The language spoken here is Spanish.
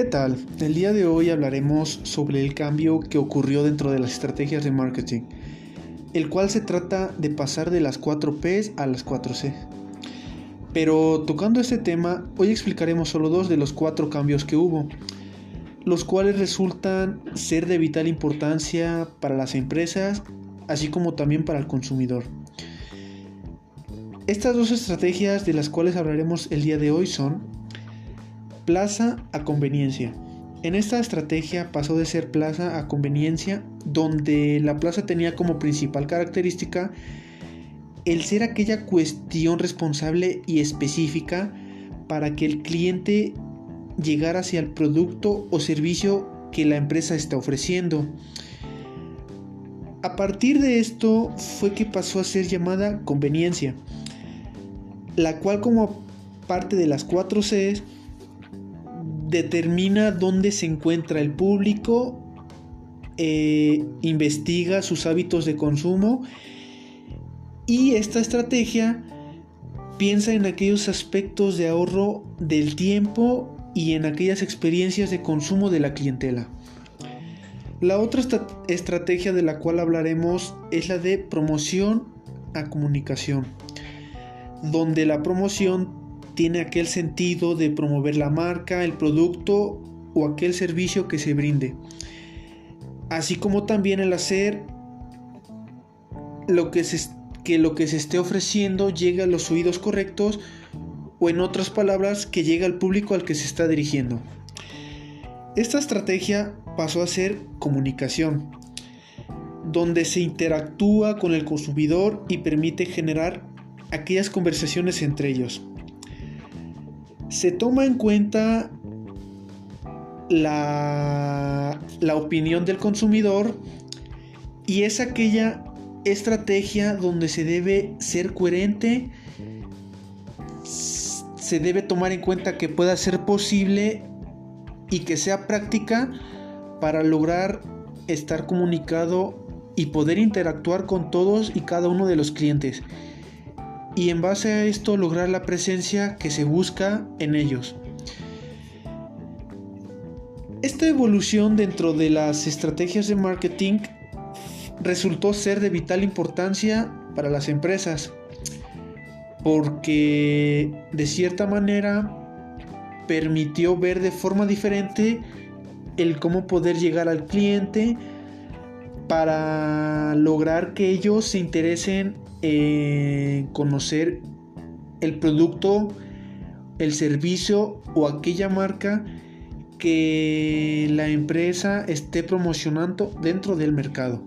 ¿Qué tal? El día de hoy hablaremos sobre el cambio que ocurrió dentro de las estrategias de marketing, el cual se trata de pasar de las 4 P a las 4 C. Pero tocando este tema, hoy explicaremos solo dos de los cuatro cambios que hubo, los cuales resultan ser de vital importancia para las empresas, así como también para el consumidor. Estas dos estrategias de las cuales hablaremos el día de hoy son plaza a conveniencia. En esta estrategia pasó de ser plaza a conveniencia, donde la plaza tenía como principal característica el ser aquella cuestión responsable y específica para que el cliente llegara hacia el producto o servicio que la empresa está ofreciendo. A partir de esto fue que pasó a ser llamada conveniencia, la cual como parte de las 4 Cs determina dónde se encuentra el público, eh, investiga sus hábitos de consumo y esta estrategia piensa en aquellos aspectos de ahorro del tiempo y en aquellas experiencias de consumo de la clientela. La otra estrategia de la cual hablaremos es la de promoción a comunicación, donde la promoción tiene aquel sentido de promover la marca, el producto o aquel servicio que se brinde. Así como también el hacer lo que se, que lo que se esté ofreciendo llegue a los oídos correctos o en otras palabras que llegue al público al que se está dirigiendo. Esta estrategia pasó a ser comunicación, donde se interactúa con el consumidor y permite generar aquellas conversaciones entre ellos se toma en cuenta la, la opinión del consumidor y es aquella estrategia donde se debe ser coherente, se debe tomar en cuenta que pueda ser posible y que sea práctica para lograr estar comunicado y poder interactuar con todos y cada uno de los clientes y en base a esto lograr la presencia que se busca en ellos. Esta evolución dentro de las estrategias de marketing resultó ser de vital importancia para las empresas porque de cierta manera permitió ver de forma diferente el cómo poder llegar al cliente para lograr que ellos se interesen en conocer el producto, el servicio o aquella marca que la empresa esté promocionando dentro del mercado.